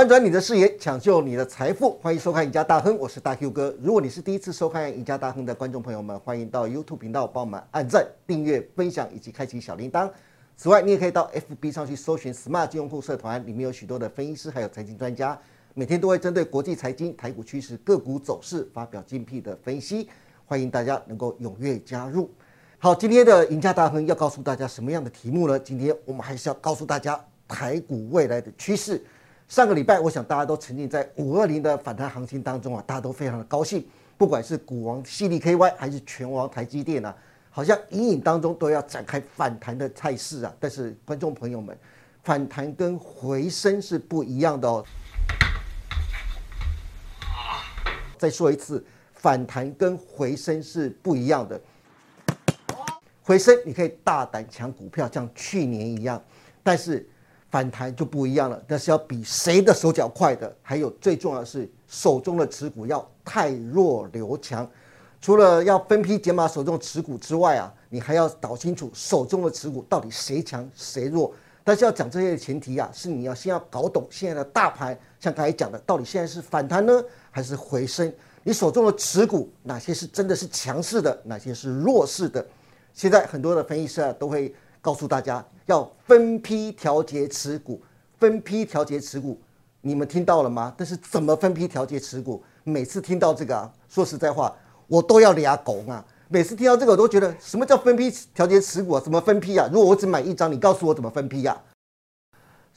翻转你的视野，抢救你的财富，欢迎收看《赢家大亨》，我是大 Q 哥。如果你是第一次收看《赢家大亨》的观众朋友们，欢迎到 YouTube 频道帮我们按赞、订阅、分享以及开启小铃铛。此外，你也可以到 FB 上去搜寻 Smart 金融库社团，里面有许多的分析师还有财经专家，每天都会针对国际财经、台股趋势、个股走势发表精辟的分析，欢迎大家能够踊跃加入。好，今天的赢家大亨要告诉大家什么样的题目呢？今天我们还是要告诉大家台股未来的趋势。上个礼拜，我想大家都沉浸在五二零的反弹行情当中啊，大家都非常的高兴。不管是股王 C D K Y 还是拳王台积电啊，好像隐隐当中都要展开反弹的态势啊。但是观众朋友们，反弹跟回升是不一样的哦。再说一次，反弹跟回升是不一样的。回升你可以大胆抢股票，像去年一样，但是。反弹就不一样了，但是要比谁的手脚快的，还有最重要的是手中的持股要太弱留强。除了要分批减码手中的持股之外啊，你还要搞清楚手中的持股到底谁强谁弱。但是要讲这些的前提啊，是你要先要搞懂现在的大盘，像刚才讲的，到底现在是反弹呢，还是回升？你手中的持股哪些是真的是强势的，哪些是弱势的？现在很多的分析师啊都会。告诉大家要分批调节持股，分批调节持股，你们听到了吗？但是怎么分批调节持股？每次听到这个啊，说实在话，我都要俩狗啊！每次听到这个，我都觉得什么叫分批调节持股啊？怎么分批啊？如果我只买一张，你告诉我怎么分批呀？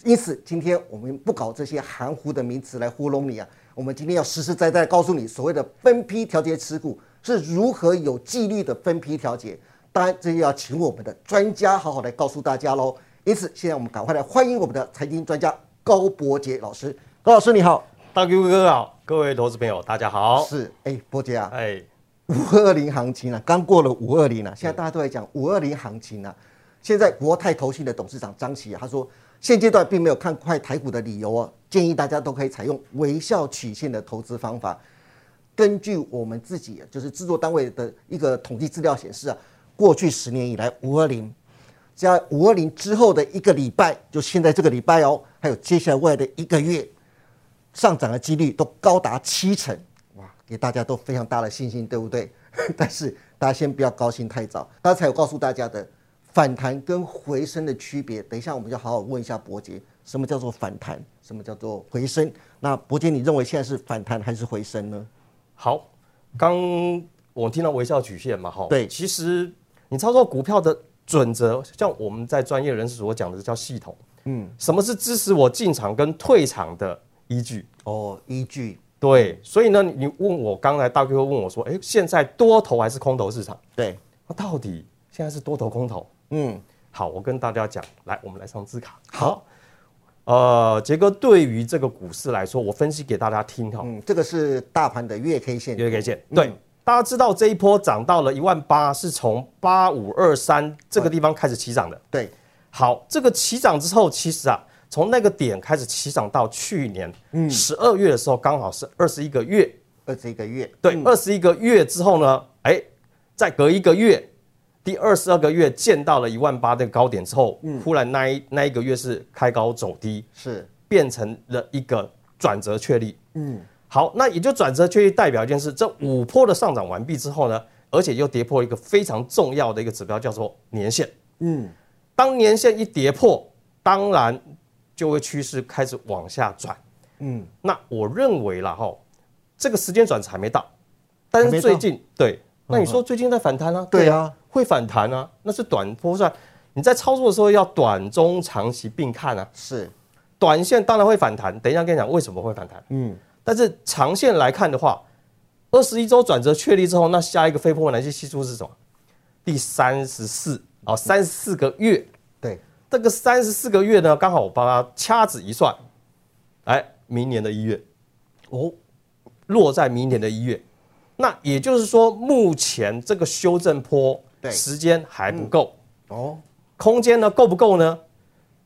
因此，今天我们不搞这些含糊的名词来糊弄你啊！我们今天要实实在在告诉你，所谓的分批调节持股是如何有纪律的分批调节。当然，这就要请我们的专家好好来告诉大家喽。因此，现在我们赶快来欢迎我们的财经专家高博杰老师。高老师你好，大 Q 哥好，各位投资朋友大家好。是，哎，博杰啊，哎，五二零行情啊，刚过了五二零了，现在大家都在讲五二零行情啊。现在国泰投信的董事长张琦啊，他说现阶段并没有看快台股的理由哦，建议大家都可以采用微笑曲线的投资方法。根据我们自己就是制作单位的一个统计资料显示啊。过去十年以来，五二零加五二零之后的一个礼拜，就现在这个礼拜哦，还有接下来未来的一个月，上涨的几率都高达七成，哇，给大家都非常大的信心，对不对？但是大家先不要高兴太早，刚才我告诉大家的反弹跟回升的区别，等一下我们就好好问一下伯杰，什么叫做反弹，什么叫做回升？那伯杰，你认为现在是反弹还是回升呢？好，刚我听到微笑曲线嘛，哈，对，其实。你操作股票的准则，像我们在专业人士所讲的，叫系统。嗯，什么是支持我进场跟退场的依据？哦，依据。对，所以呢，你问我刚才大哥问我说，哎，现在多头还是空头市场？对，那到底现在是多头空头？嗯，好，我跟大家讲，来，我们来上字卡。好，呃，杰哥对于这个股市来说，我分析给大家听哈。嗯，这个是大盘的月 K 线，月 K 线，对。大家知道这一波涨到了一万八，是从八五二三这个地方开始起涨的。对，好，这个起涨之后，其实啊，从那个点开始起涨到去年十二月的时候，刚好是二十一个月。二十一个月。对，二十一个月之后呢，哎，再隔一个月，第二十二个月见到了一万八的高点之后，忽然那一那一个月是开高走低，是变成了一个转折确立。嗯。好，那也就转折确立代表一件事，这五波的上涨完毕之后呢，而且又跌破一个非常重要的一个指标，叫做年线。嗯，当年线一跌破，当然就会趋势开始往下转。嗯，那我认为了哈，这个时间转折还没到，但是最近对，那你说最近在反弹啊？对啊，会反弹啊，那是短波算。你在操作的时候要短中长期并看啊。是，短线当然会反弹，等一下跟你讲为什么会反弹。嗯。但是长线来看的话，二十一周转折确立之后，那下一个非波纹来系数是什么？第三十四啊，三十四个月。对，这个三十四个月呢，刚好我帮他掐指一算，哎，明年的一月，哦，落在明年的一月。那也就是说，目前这个修正坡时间还不够哦，空间呢够不够呢？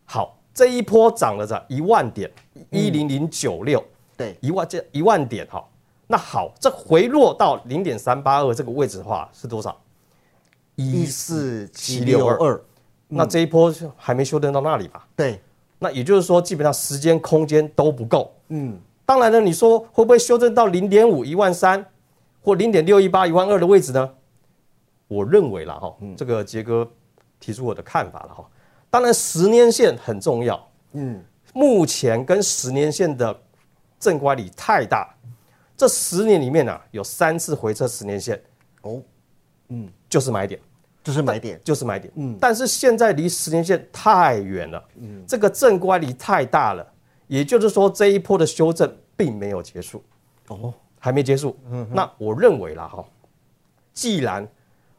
好，这一波涨了涨一万点，一零零九六。对，一万这一万点哈，那好，这回落到零点三八二这个位置的话是多少？一四七六二。那这一波还没修正到那里吧？对，那也就是说，基本上时间空间都不够。嗯，当然了，你说会不会修正到零点五一万三，或零点六一八一万二的位置呢？我认为了哈，这个杰哥提出我的看法了哈。当然，十年线很重要。嗯，目前跟十年线的正乖离太大，这十年里面呢，有三次回撤十年线。哦，嗯，就是买点。就是买点，就是买点。嗯，但是现在离十年线太远了，嗯，这个正乖离太大了，也就是说这一波的修正并没有结束，哦，还没结束。嗯，那我认为啦哈，既然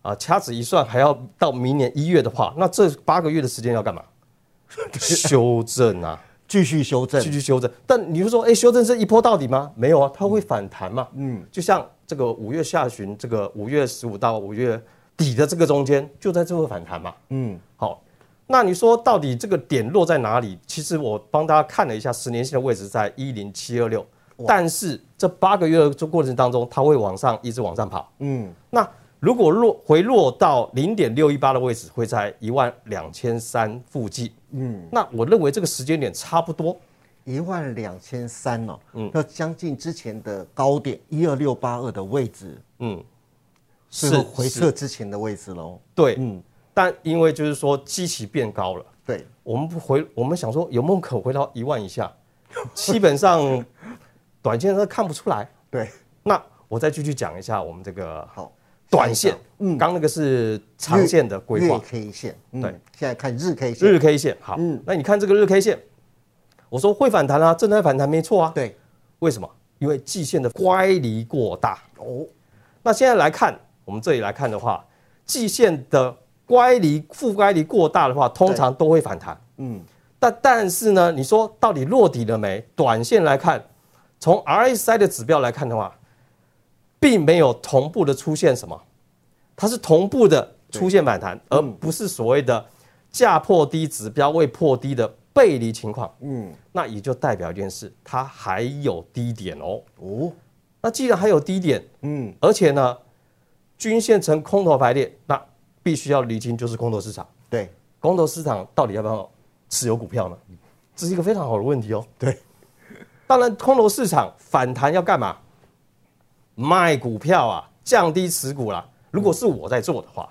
啊掐指一算还要到明年一月的话，那这八个月的时间要干嘛？修正啊，继续修正，继续修正。但你就说，哎，修正是一波到底吗？没有啊，它会反弹嘛。嗯，就像这个五月下旬，这个五月十五到五月。底的这个中间就在这个反弹嘛，嗯，好，那你说到底这个点落在哪里？其实我帮大家看了一下十年线的位置在一零七二六，但是这八个月的过程当中，它会往上一直往上跑，嗯，那如果落回落到零点六一八的位置，会在一万两千三附近，嗯，那我认为这个时间点差不多。一万两千三哦，嗯，要将近之前的高点一二六八二的位置，嗯。是回撤之前的位置喽。对，嗯，但因为就是说基期变高了，对，我们不回，我们想说有没有可回到一万以下，基本上 短线都看不出来。对，那我再继续讲一下我们这个好短线，嗯，刚那个是长线的规划。月 K 线，对，现在看日 K 线。日 K 线，好，嗯，那你看这个日 K 线，我说会反弹啊，正在反弹，没错啊。对，为什么？因为季线的乖离过大。哦，那现在来看。我们这里来看的话，季线的乖离负乖离过大的话，通常都会反弹。嗯，但但是呢，你说到底落底了没？短线来看，从 RSI 的指标来看的话，并没有同步的出现什么，它是同步的出现反弹，而不是所谓的价破低指标未破低的背离情况。嗯，那也就代表一件事，它还有低点哦。哦，那既然还有低点，嗯，而且呢？均线呈空头排列，那必须要理清就是空头市场。对，空头市场到底要不要持有股票呢？这是一个非常好的问题哦。对，当然空头市场反弹要干嘛？卖股票啊，降低持股啦。如果是我在做的话，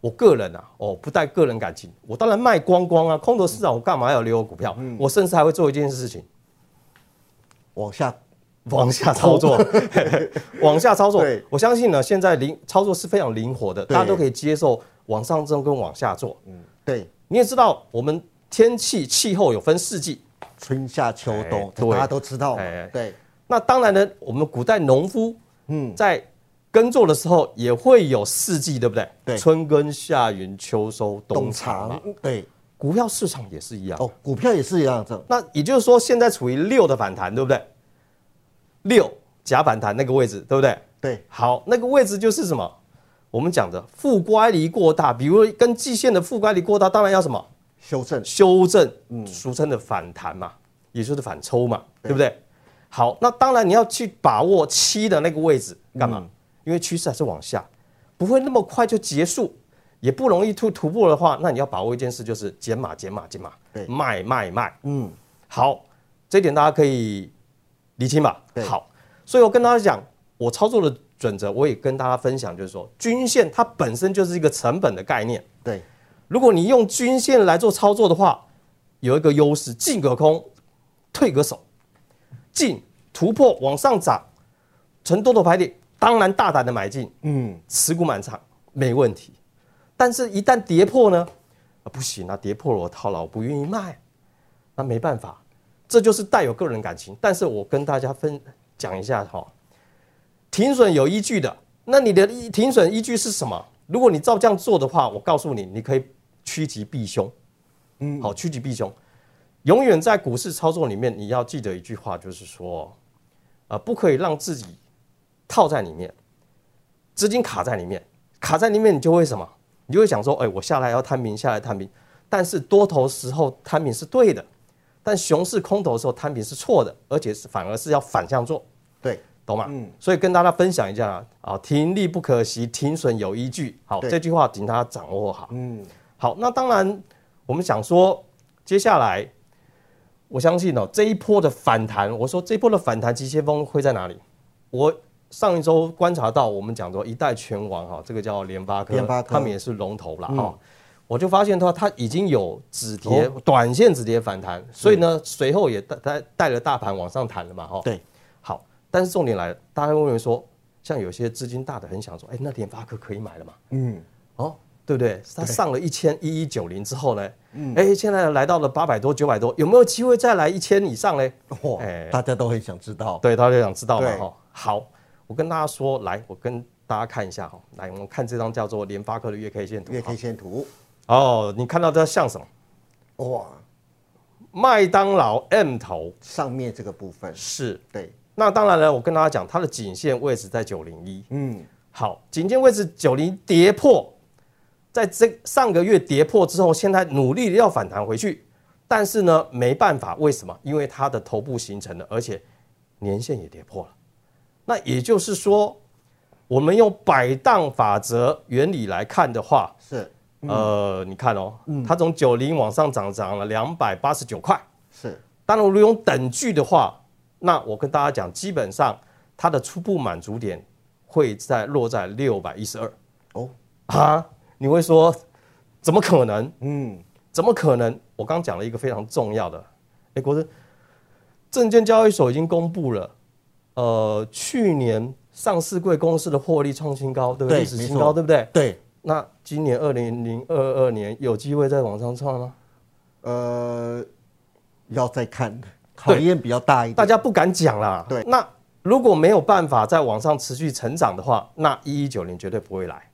我个人啊，哦，不带个人感情，我当然卖光光啊。空头市场我干嘛要留股票？我甚至还会做一件事情，往下。往下操作，往下操作。我相信呢，现在灵操作是非常灵活的，大家都可以接受往上增跟往下做。嗯，对。你也知道，我们天气气候有分四季，春夏秋冬，大家都知道。对。那当然呢，我们古代农夫，嗯，在耕作的时候也会有四季，对不对？对。春耕夏耘秋收冬藏。对。股票市场也是一样。哦，股票也是一样。的那也就是说，现在处于六的反弹，对不对？六假反弹那个位置，对不对？对，好，那个位置就是什么？我们讲的负乖离过大，比如跟季线的负乖离过大，当然要什么？修正，修正，嗯，俗称的反弹嘛，也就是反抽嘛，对不对？好，那当然你要去把握七的那个位置干嘛？因为趋势还是往下，不会那么快就结束，也不容易突突破的话，那你要把握一件事，就是减码，减码，减码，对，卖卖卖，嗯，好，这一点大家可以。理清吧，好，所以我跟大家讲，我操作的准则，我也跟大家分享，就是说，均线它本身就是一个成本的概念。对，如果你用均线来做操作的话，有一个优势，进可空，退可守，进突破往上涨，成多头排列，当然大胆的买进，嗯，持股满仓没问题。但是，一旦跌破呢，啊不行啊，跌破了我套牢，不愿意卖，那没办法。这就是带有个人感情，但是我跟大家分讲一下哈，停损有依据的，那你的停损依据是什么？如果你照这样做的话，我告诉你，你可以趋吉避凶，嗯，好，趋吉避凶，永远在股市操作里面，你要记得一句话，就是说，呃，不可以让自己套在里面，资金卡在里面，卡在里面，你就会什么？你就会想说，哎，我下来要摊平，下来摊平，但是多头时候摊平是对的。但熊市空头的时候摊平是错的，而且是反而是要反向做，对，懂吗？嗯，所以跟大家分享一下啊，停利不可惜，停损有依据。好，这句话请大家掌握好。嗯，好，那当然我们想说，接下来我相信哦，这一波的反弹，我说这一波的反弹急先锋会在哪里？我上一周观察到，我们讲说一代拳王哈，这个叫联发科，联发科他们也是龙头了哈。我就发现的话，它已经有止跌、短线止跌反弹，所以呢，随后也带带带了大盘往上弹了嘛哈。对，好，但是重点来了，大家会认为说，像有些资金大的很想说，哎，那联发科可以买了嘛？嗯，哦，对不对？它上了一千一一九零之后呢，嗯，哎，现在来到了八百多、九百多，有没有机会再来一千以上呢？嚯，哎，大家都很想知道，对，大家想知道嘛哈。好，我跟大家说，来，我跟大家看一下哈，来，我们看这张叫做联发科的月 K 线图，月 K 线图。哦，你看到这像什么？哇，麦当劳 M 头上面这个部分是对。那当然了，我跟大家讲，它的颈线位置在九零一。嗯，好，颈线位置九零跌破，在这上个月跌破之后，现在努力要反弹回去，但是呢，没办法，为什么？因为它的头部形成了，而且年线也跌破了。那也就是说，我们用百荡法则原理来看的话，是。呃，你看哦，它从九零往上涨，涨了两百八十九块。是，当然如果用等距的话，那我跟大家讲，基本上它的初步满足点会在落在六百一十二。哦，啊，你会说怎么可能？嗯，怎么可能？我刚讲了一个非常重要的，哎，国珍，证券交易所已经公布了，呃，去年上市贵公司的获利创新高，对不对？历史新高，对不对？对。那今年二零零二二年有机会再往上创吗？呃，要再看，考验比较大一点，大家不敢讲啦。对，那如果没有办法在往上持续成长的话，那一一九年绝对不会来，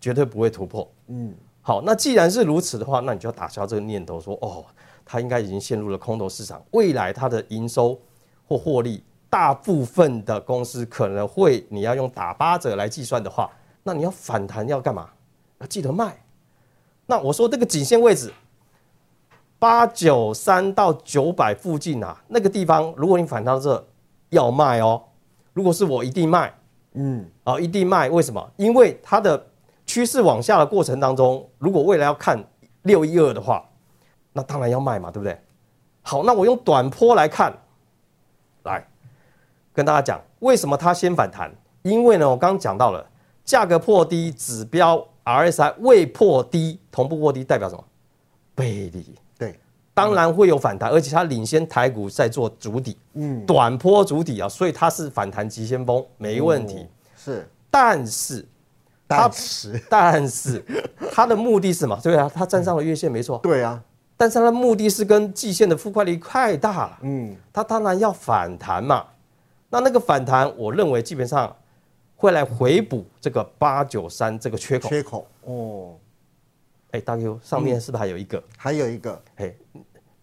绝对不会突破。嗯，好，那既然是如此的话，那你就要打消这个念头，说哦，它应该已经陷入了空头市场，未来它的营收或获利，大部分的公司可能会，你要用打八折来计算的话，那你要反弹要干嘛？要记得卖，那我说这个颈线位置八九三到九百附近啊，那个地方如果你反到这要卖哦。如果是我一定卖，嗯，啊一定卖，为什么？因为它的趋势往下的过程当中，如果未来要看六一二的话，那当然要卖嘛，对不对？好，那我用短波来看，来跟大家讲为什么它先反弹？因为呢，我刚刚讲到了价格破低，指标。RSI 未破低，同步破低代表什么？背离。对，当然会有反弹，而且它领先台股在做主底，嗯，短波主底啊，所以它是反弹急先锋，没问题。是，但是，但是，但是，他的目的是嘛？对啊，他站上了月线，没错。对啊，但是他的目的是跟季线的负快率太大了，嗯，他当然要反弹嘛。那那个反弹，我认为基本上。会来回补这个八九三这个缺口。缺口哦，哎，大 Q 上面是不是还有一个？还有一个，哎，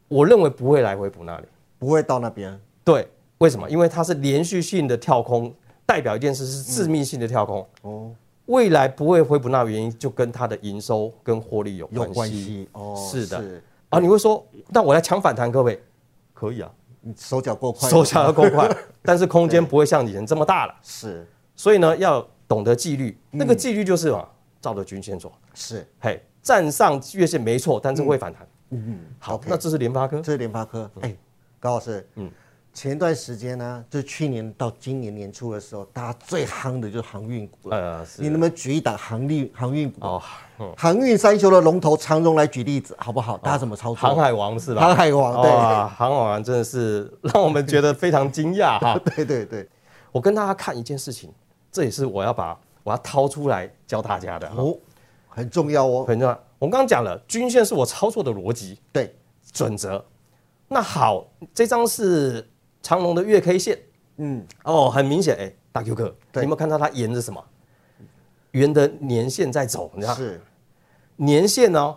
我认为不会来回补那里，不会到那边。对，为什么？因为它是连续性的跳空，代表一件事是致命性的跳空。哦，未来不会回补那原因就跟它的营收跟获利有关系。哦，是的。啊，你会说，那我来抢反弹，各位可以啊，你手脚够快，手脚要够快，但是空间不会像以前这么大了。是。所以呢，要懂得纪律，那个纪律就是嘛，照着均线做。是，嘿，站上月线没错，但是会反弹。嗯嗯，好，那这是联发科，这是联发科。哎，高老师，嗯，前段时间呢，就去年到今年年初的时候，大家最夯的就是航运股。呃，你能不能举一档航运航运股？哦，航运三雄的龙头长荣来举例子，好不好？大家怎么操作？航海王是吧？航海王，对，航海王真的是让我们觉得非常惊讶 哈。对对对，我跟大家看一件事情。这也是我要把我要掏出来教大家的哦，很重要哦，很重要。我刚刚讲了，均线是我操作的逻辑，对准则。那好，这张是长龙的月 K 线，嗯，哦，很明显，哎，大 Q 哥，你有没有看到它沿着什么？沿的年线在走，你知道是年线呢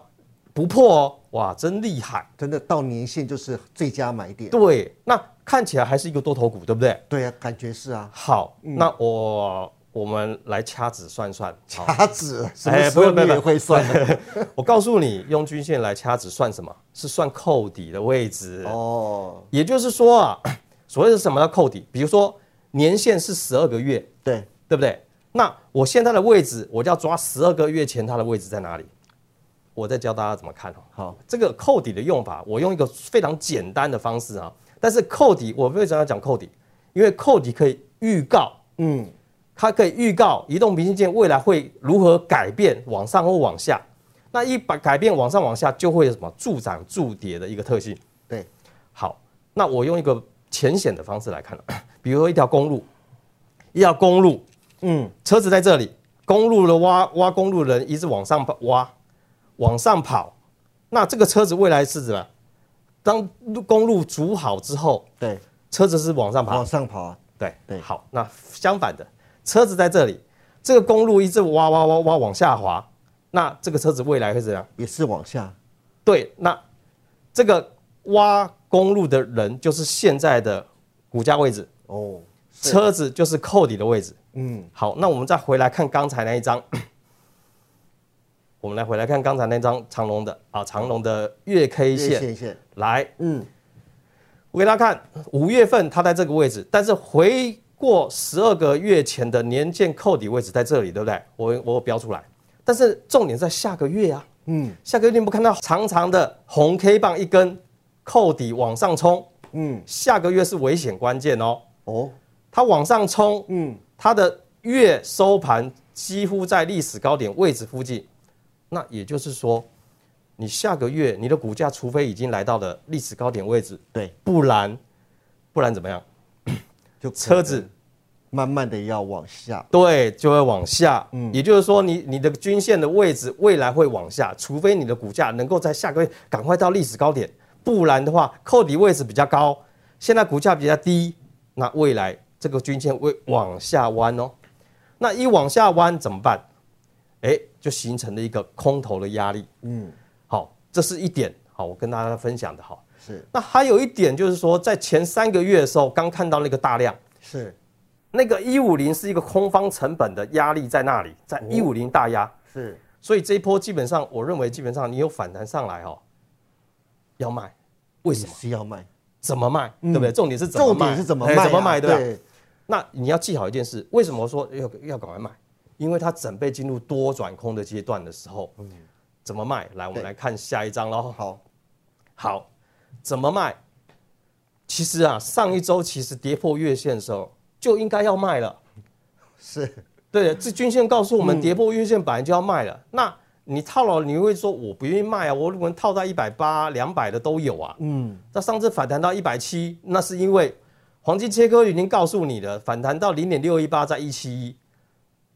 不破哦，哇，真厉害，真的到年线就是最佳买点。对，那。看起来还是一个多头股，对不对？对啊，感觉是啊。好，那我我们来掐指算算。掐指？哎，不用不用，会算。我告诉你，用均线来掐指算什么？是算扣底的位置。哦。也就是说啊，所谓的什么叫扣底？比如说年限是十二个月，对对不对？那我现在的位置，我就要抓十二个月前它的位置在哪里？我再教大家怎么看哦。好，这个扣底的用法，我用一个非常简单的方式啊。但是扣底，我为什么要讲扣底？因为扣底可以预告，嗯，它可以预告移动平行线未来会如何改变，往上或往下。那一把改变往上往下，就会有什么助涨助跌的一个特性。对，好，那我用一个浅显的方式来看，比如说一条公路，一条公路，嗯，车子在这里，公路的挖挖公路的人一直往上挖，往上跑，那这个车子未来是什么？当公路筑好之后，对，车子是往上跑往，上跑啊，对对。好，那相反的，车子在这里，这个公路一直挖挖挖挖往下滑，那这个车子未来会怎样？也是往下，对，那这个挖公路的人就是现在的股价位置，哦，车子就是扣底的位置。嗯，好，那我们再回来看刚才那一张，我们来回来看刚才那张长龙的啊，长龙的月 K 月线，线。线，来，嗯，我给大家看，五月份它在这个位置，但是回过十二个月前的年线扣底位置在这里，对不对？我我标出来，但是重点在下个月啊，嗯，下个月你不看到长长的红 K 棒一根扣底往上冲，嗯，下个月是危险关键哦，哦，它往上冲，嗯，它的月收盘几乎在历史高点位置附近，那也就是说，你下个月你的股价除非已经来到了历史高点位置，对，不然不然怎么样？就 车子。慢慢的要往下，对就会往下，嗯，也就是说你你的均线的位置未来会往下，除非你的股价能够在下个月赶快到历史高点，不然的话扣底位置比较高，现在股价比较低，那未来这个均线会往下弯哦。那一往下弯怎么办？哎，就形成了一个空头的压力。嗯，好，这是一点，好，我跟大家分享的好。是那还有一点就是说，在前三个月的时候，刚看到那个大量，是那个一五零是一个空方成本的压力在那里，在一五零大压，是，所以这一波基本上，我认为基本上你有反弹上来哦，要卖，为什么？是要卖？怎么卖？对不对？重点是怎么卖？重点是怎么卖怎么卖？对那你要记好一件事，为什么说要要赶快卖？因为它准备进入多转空的阶段的时候，怎么卖？来，我们对来看下一章喽。好，好，怎么卖？其实啊，上一周其实跌破月线的时候就应该要卖了。是对，这均线告诉我们，跌破月线本来就要卖了。那你套牢，你会说我不愿意卖啊？我如果套在一百八、两百的都有啊。嗯，那上次反弹到一百七，那是因为黄金切割已经告诉你了，反弹到零点六一八，在一七一，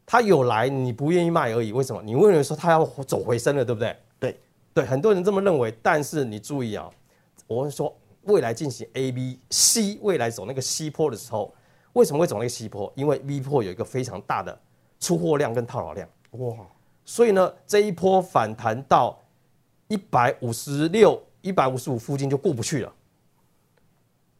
它有来，你不愿意卖而已。为什么？你认为说它要走回升了，对不对？对，对，很多人这么认为，但是你注意啊，我会说未来进行 A、B、C，未来走那个 C 坡的时候，为什么会走那个 C 坡？因为 V 坡有一个非常大的出货量跟套牢量，哇，所以呢，这一波反弹到一百五十六、一百五十五附近就过不去了。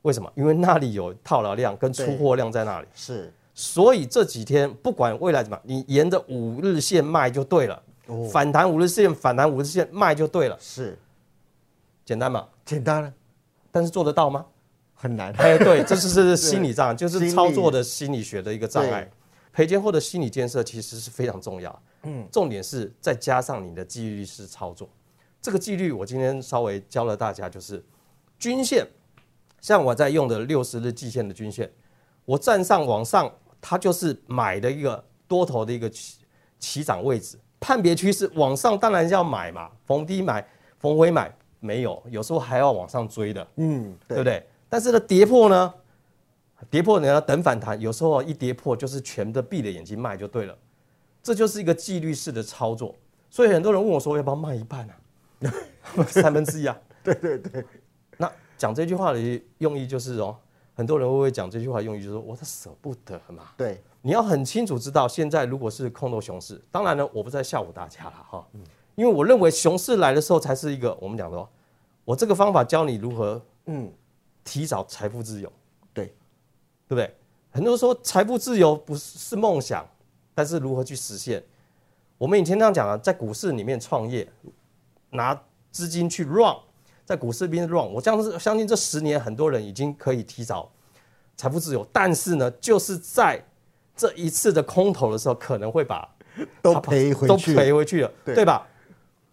为什么？因为那里有套牢量跟出货量在那里，是所以这几天不管未来怎么，你沿着五日线卖就对了。哦反弹五日线，反弹五日线卖就对了，是简单吗？简单了，但是做得到吗？很难，哎，对，这就是 心理障碍，就是操作的心理学的一个障碍对。赔钱后的心理建设其实是非常重要。嗯，重点是再加上你的纪律式操作。这个纪律我今天稍微教了大家，就是均线，像我在用的六十日季线的均线，我站上往上，它就是买的一个多头的一个起起涨位置。判别趋势往上当然是要买嘛，逢低买，逢回买没有，有时候还要往上追的。嗯，对不？对？但是呢，跌破呢，跌破你要等反弹，有时候一跌破就是全的闭着眼睛卖就对了，这就是一个纪律式的操作。所以很多人问我说，要不要卖一半啊？三分之一啊？对对对，那讲这句话的用意就是哦，很多人会不会讲这句话用意就是说，我他舍不得嘛。对，你要很清楚知道，现在如果是空头熊市，当然呢，我不在吓唬大家了哈，因为我认为熊市来的时候才是一个我们讲的哦，我这个方法教你如何嗯，提早财富自由。对，对不对？很多人说财富自由不是是梦想，但是如何去实现？我们以前这样讲啊，在股市里面创业，拿资金去 run，在股市里面 run，我相信相信这十年很多人已经可以提早财富自由，但是呢，就是在这一次的空头的时候，可能会把都赔回都去，赔回去了，对对吧？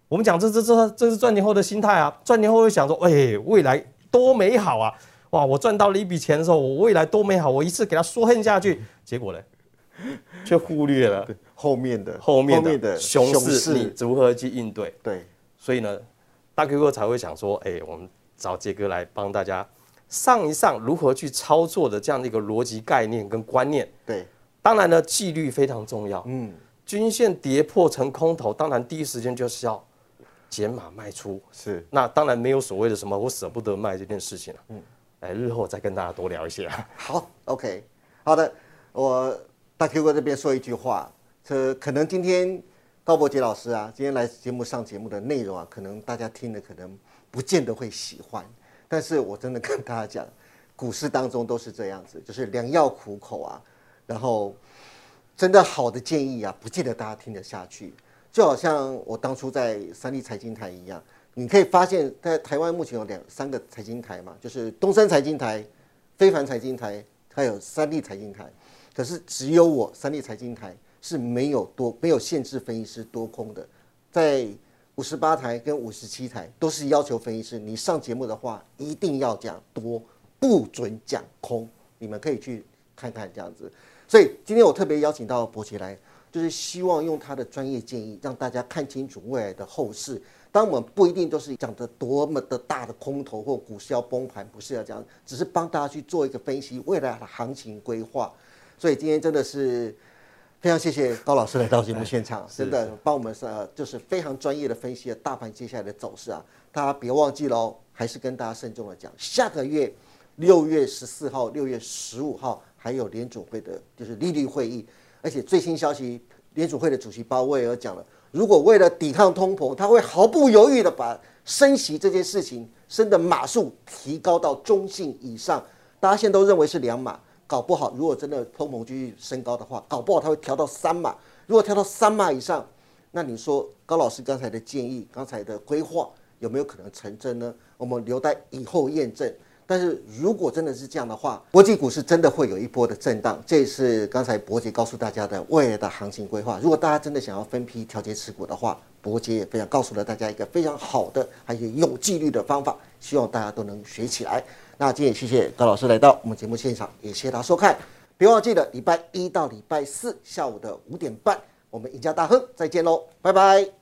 我们讲这这这这是赚钱后的心态啊，赚钱后会想说，哎，未来多美好啊！哇，我赚到了一笔钱的时候，我未来多美好，我一次给它缩恨下去，结果呢，却忽略了后面的后面的熊市，你如何去应对？对，所以呢，大 Q 哥才会想说，哎，我们找杰哥来帮大家上一上如何去操作的这样的一个逻辑概念跟观念。对，当然呢，纪律非常重要。嗯，均线跌破成空头，当然第一时间就是要。减码卖出是，那当然没有所谓的什么我舍不得卖这件事情了。嗯，哎，日后再跟大家多聊一些。好，OK，好的，我大 Q 哥这边说一句话，这可能今天高博杰老师啊，今天来节目上节目的内容啊，可能大家听的可能不见得会喜欢，但是我真的跟大家讲，股市当中都是这样子，就是良药苦口啊，然后真的好的建议啊，不见得大家听得下去。就好像我当初在三立财经台一样，你可以发现，在台湾目前有两三个财经台嘛，就是东森财经台、非凡财经台，还有三立财经台。可是只有我三立财经台是没有多没有限制分析师多空的，在五十八台跟五十七台都是要求分析师，你上节目的话一定要讲多，不准讲空。你们可以去看看这样子。所以今天我特别邀请到博杰来。就是希望用他的专业建议，让大家看清楚未来的后市。当我们不一定都是讲的多么的大的空头或股市要崩盘，不是要这样，只是帮大家去做一个分析未来的行情规划。所以今天真的是非常谢谢高老师来到节目现场，真的帮我们呃就是非常专业的分析了大盘接下来的走势啊。大家别忘记喽，还是跟大家慎重的讲，下个月六月十四号、六月十五号还有联储会的就是利率会议。而且最新消息，联储会的主席鲍威尔讲了，如果为了抵抗通膨，他会毫不犹豫的把升息这件事情升的码数提高到中性以上。大家现在都认为是两码，搞不好如果真的通膨继续升高的话，搞不好它会调到三码。如果调到三码以上，那你说高老师刚才的建议、刚才的规划有没有可能成真呢？我们留待以后验证。但是如果真的是这样的话，国际股市真的会有一波的震荡。这也是刚才伯杰告诉大家的未来的行情规划。如果大家真的想要分批调节持股的话，伯杰也非常告诉了大家一个非常好的还有有纪律的方法，希望大家都能学起来。那今天也谢谢高老师来到我们节目现场，也谢谢大家收看。别忘记了礼拜一到礼拜四下午的五点半，我们赢家大亨再见喽，拜拜。